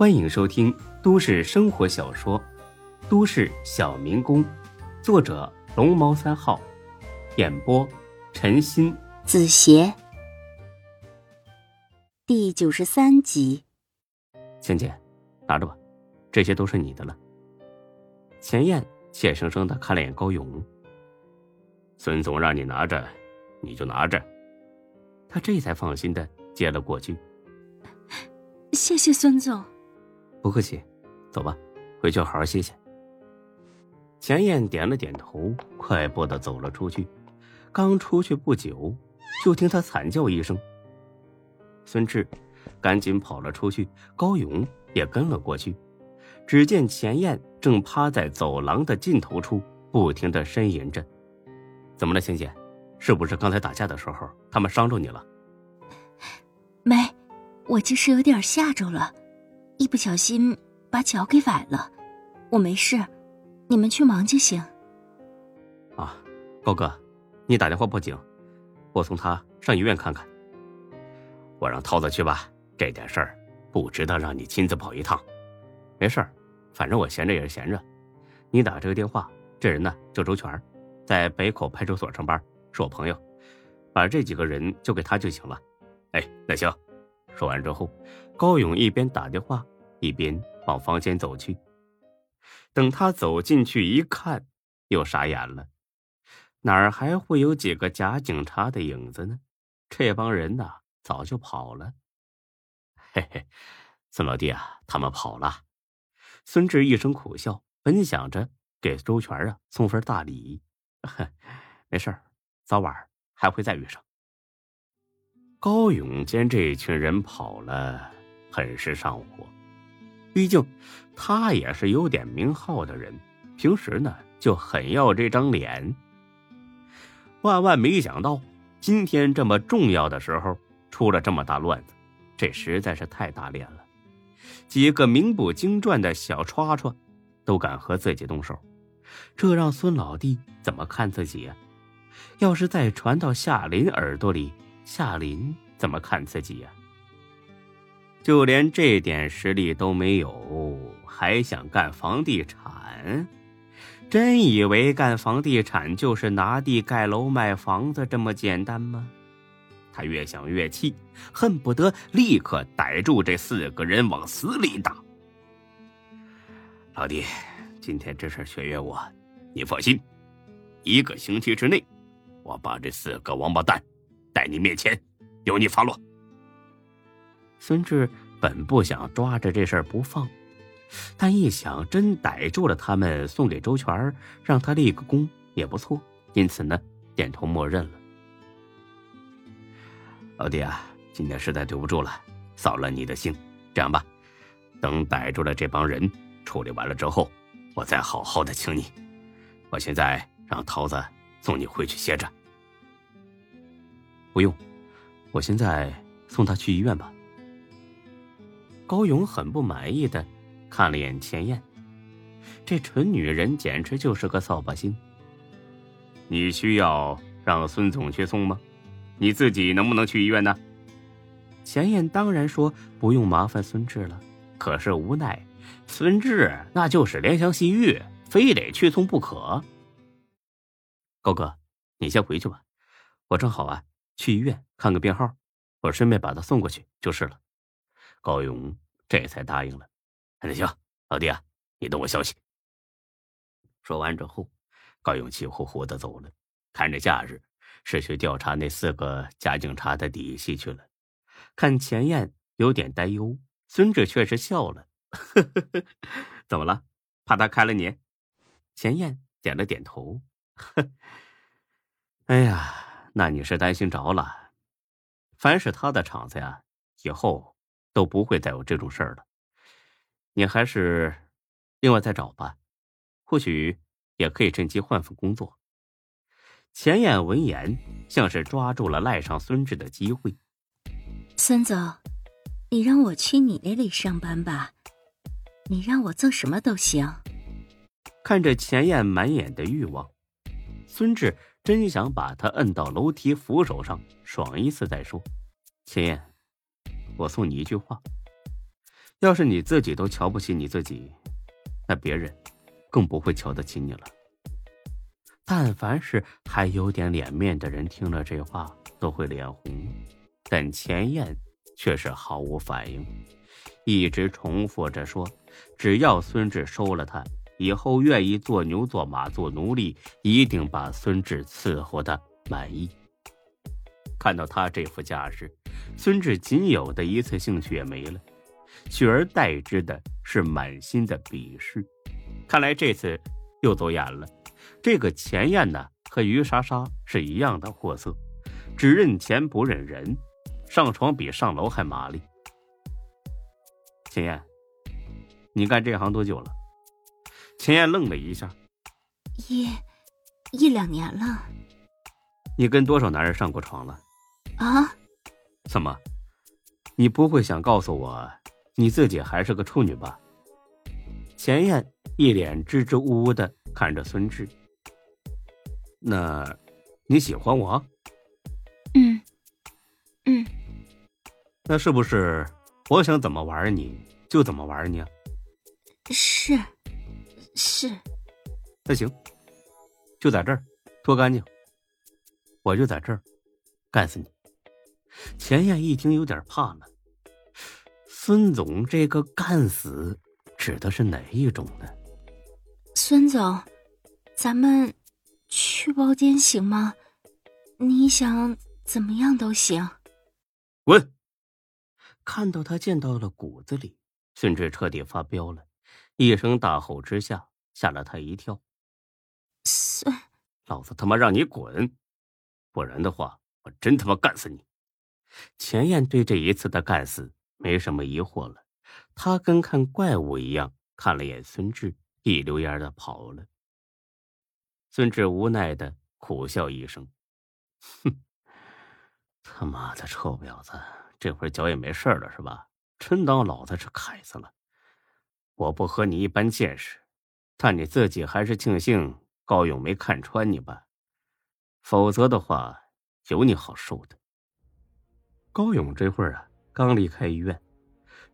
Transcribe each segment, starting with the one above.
欢迎收听都市生活小说《都市小民工》，作者龙猫三号，演播陈鑫、子邪，第九十三集。倩倩，拿着吧，这些都是你的了。钱燕怯生生的看了眼高勇，孙总让你拿着，你就拿着。他这才放心的接了过去。谢谢孙总。不客气，走吧，回去好好歇歇。钱燕点了点头，快步的走了出去。刚出去不久，就听他惨叫一声。孙志赶紧跑了出去，高勇也跟了过去。只见钱燕正趴在走廊的尽头处，不停的呻吟着。怎么了，钱姐？是不是刚才打架的时候他们伤着你了？没，我就是有点吓着了，不小心把脚给崴了。我没事，你们去忙就行。啊，高哥，你打电话报警，我送他上医院看看。我让涛子去吧，这点事儿不值得让你亲自跑一趟。没事儿，反正我闲着也是闲着。你打这个电话，这人呢叫周全，在北口派出所上班，是我朋友，把这几个人交给他就行了。哎，那行。说完之后，高勇一边打电话一边往房间走去。等他走进去一看，又傻眼了，哪儿还会有几个假警察的影子呢？这帮人呐，早就跑了。嘿嘿，孙老弟啊，他们跑了。孙志一声苦笑，本想着给周全啊送份大礼，没事早晚还会再遇上。高勇见这群人跑了，很是上火。毕竟他也是有点名号的人，平时呢就很要这张脸。万万没想到，今天这么重要的时候出了这么大乱子，这实在是太打脸了。几个名不经传的小刷刷，都敢和自己动手，这让孙老弟怎么看自己呀？要是再传到夏林耳朵里，夏林怎么看自己呀？就连这点实力都没有，还想干房地产？真以为干房地产就是拿地盖楼卖房子这么简单吗？他越想越气，恨不得立刻逮住这四个人往死里打。老弟，今天这事全怨我，你放心，一个星期之内，我把这四个王八蛋带你面前，由你发落。孙志本不想抓着这事儿不放，但一想真逮住了他们，送给周全，让他立个功也不错，因此呢，点头默认了。老弟啊，今天实在对不住了，扫了你的兴。这样吧，等逮住了这帮人，处理完了之后，我再好好的请你。我现在让桃子送你回去歇着。不用，我现在送他去医院吧。高勇很不满意的看了眼钱燕，这蠢女人简直就是个扫把星。你需要让孙总去送吗？你自己能不能去医院呢？钱燕当然说不用麻烦孙志了，可是无奈孙志那就是怜香惜玉，非得去送不可。高哥，你先回去吧，我正好啊去医院看个病号，我顺便把他送过去就是了。高勇这才答应了。那行，老弟啊，你等我消息。说完之后，高勇气呼呼的走了，看着假日。是去调查那四个假警察的底细去了。看钱燕有点担忧，孙志却是笑了：“ 怎么了？怕他开了你？”钱燕点了点头：“ 哎呀，那你是担心着了。凡是他的场子呀，以后都不会再有这种事儿了。你还是另外再找吧，或许也可以趁机换份工作。”钱燕闻言，像是抓住了赖上孙志的机会。孙总，你让我去你那里上班吧，你让我做什么都行。看着钱燕满眼的欲望，孙志真想把她摁到楼梯扶手上爽一次再说。钱燕，我送你一句话：要是你自己都瞧不起你自己，那别人更不会瞧得起你了。但凡是还有点脸面的人，听了这话都会脸红，但钱燕却是毫无反应，一直重复着说：“只要孙志收了他，以后愿意做牛做马做奴隶，一定把孙志伺候的满意。”看到他这副架势，孙志仅有的一次兴趣也没了，取而代之的是满心的鄙视。看来这次又走眼了。这个钱燕呢，和于莎莎是一样的货色，只认钱不认人，上床比上楼还麻利。钱燕，你干这行多久了？钱燕愣了一下，一一两年了。你跟多少男人上过床了？啊？怎么？你不会想告诉我，你自己还是个处女吧？钱燕一脸支支吾吾的看着孙志。那，你喜欢我？嗯，嗯。那是不是我想怎么玩你就怎么玩你啊？是，是。那行，就在这儿脱干净，我就在这儿干死你。钱燕一听有点怕了。孙总这个干死指的是哪一种呢？孙总，咱们。去包间行吗？你想怎么样都行。滚！看到他见到了骨子里，甚至彻底发飙了，一声大吼之下，吓了他一跳。孙，老子他妈让你滚，不然的话，我真他妈干死你！钱燕对这一次的干死没什么疑惑了，他跟看怪物一样看了眼孙志，一溜烟的跑了。孙志无奈的苦笑一声：“哼，他妈的臭婊子，这会儿脚也没事了是吧？真当老子是凯子了？我不和你一般见识，但你自己还是庆幸高勇没看穿你吧，否则的话，有你好受的。”高勇这会儿啊，刚离开医院，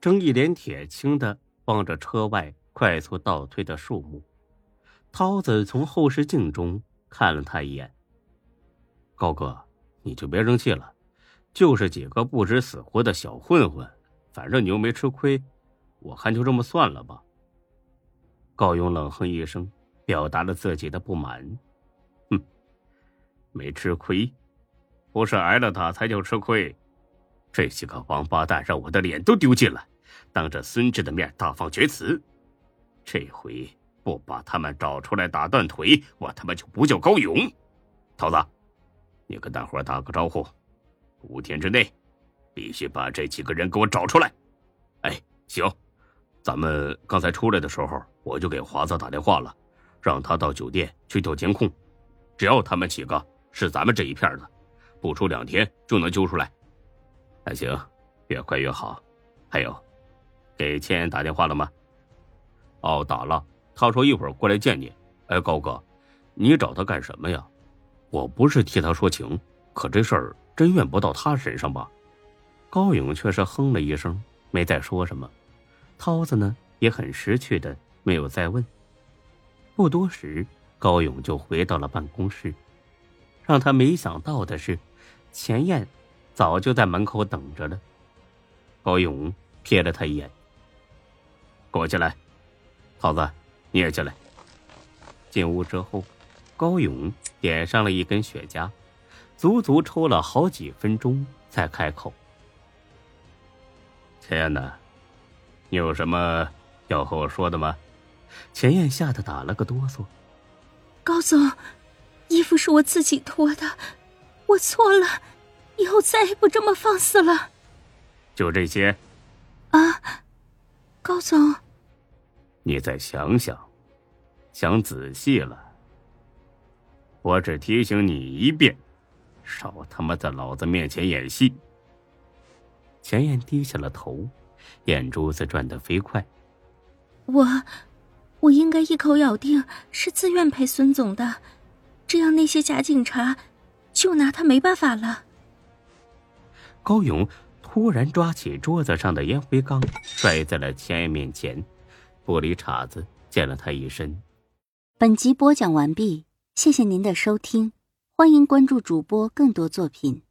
正一脸铁青的望着车外快速倒退的树木。涛子从后视镜中看了他一眼。高哥，你就别生气了，就是几个不知死活的小混混，反正你又没吃亏，我看就这么算了吧。高勇冷哼一声，表达了自己的不满。哼，没吃亏，不是挨了打才叫吃亏。这几个王八蛋让我的脸都丢尽了，当着孙志的面大放厥词，这回。不把他们找出来打断腿，我他妈就不叫高勇。桃子，你跟大伙打个招呼，五天之内必须把这几个人给我找出来。哎，行，咱们刚才出来的时候，我就给华子打电话了，让他到酒店去调监控，只要他们几个是咱们这一片的，不出两天就能揪出来。那行，越快越好。还有，给千言打电话了吗？哦，打了。他说一会儿过来见你。哎，高哥，你找他干什么呀？我不是替他说情，可这事儿真怨不到他身上吧？高勇却是哼了一声，没再说什么。涛子呢也很识趣的没有再问。不多时，高勇就回到了办公室。让他没想到的是，钱燕早就在门口等着了。高勇瞥了他一眼：“跟我进来，涛子。”你也进来。进屋之后，高勇点上了一根雪茄，足足抽了好几分钟才开口：“钱燕呢？你有什么要和我说的吗？”钱燕吓得打了个哆嗦：“高总，衣服是我自己脱的，我错了，以后再也不这么放肆了。”就这些？啊，高总。你再想想，想仔细了。我只提醒你一遍，少他妈在老子面前演戏。钱燕低下了头，眼珠子转得飞快。我，我应该一口咬定是自愿陪孙总的，这样那些假警察就拿他没办法了。高勇突然抓起桌子上的烟灰缸，摔在了钱爱面前，玻璃碴子溅了他一身。本集播讲完毕，谢谢您的收听，欢迎关注主播更多作品。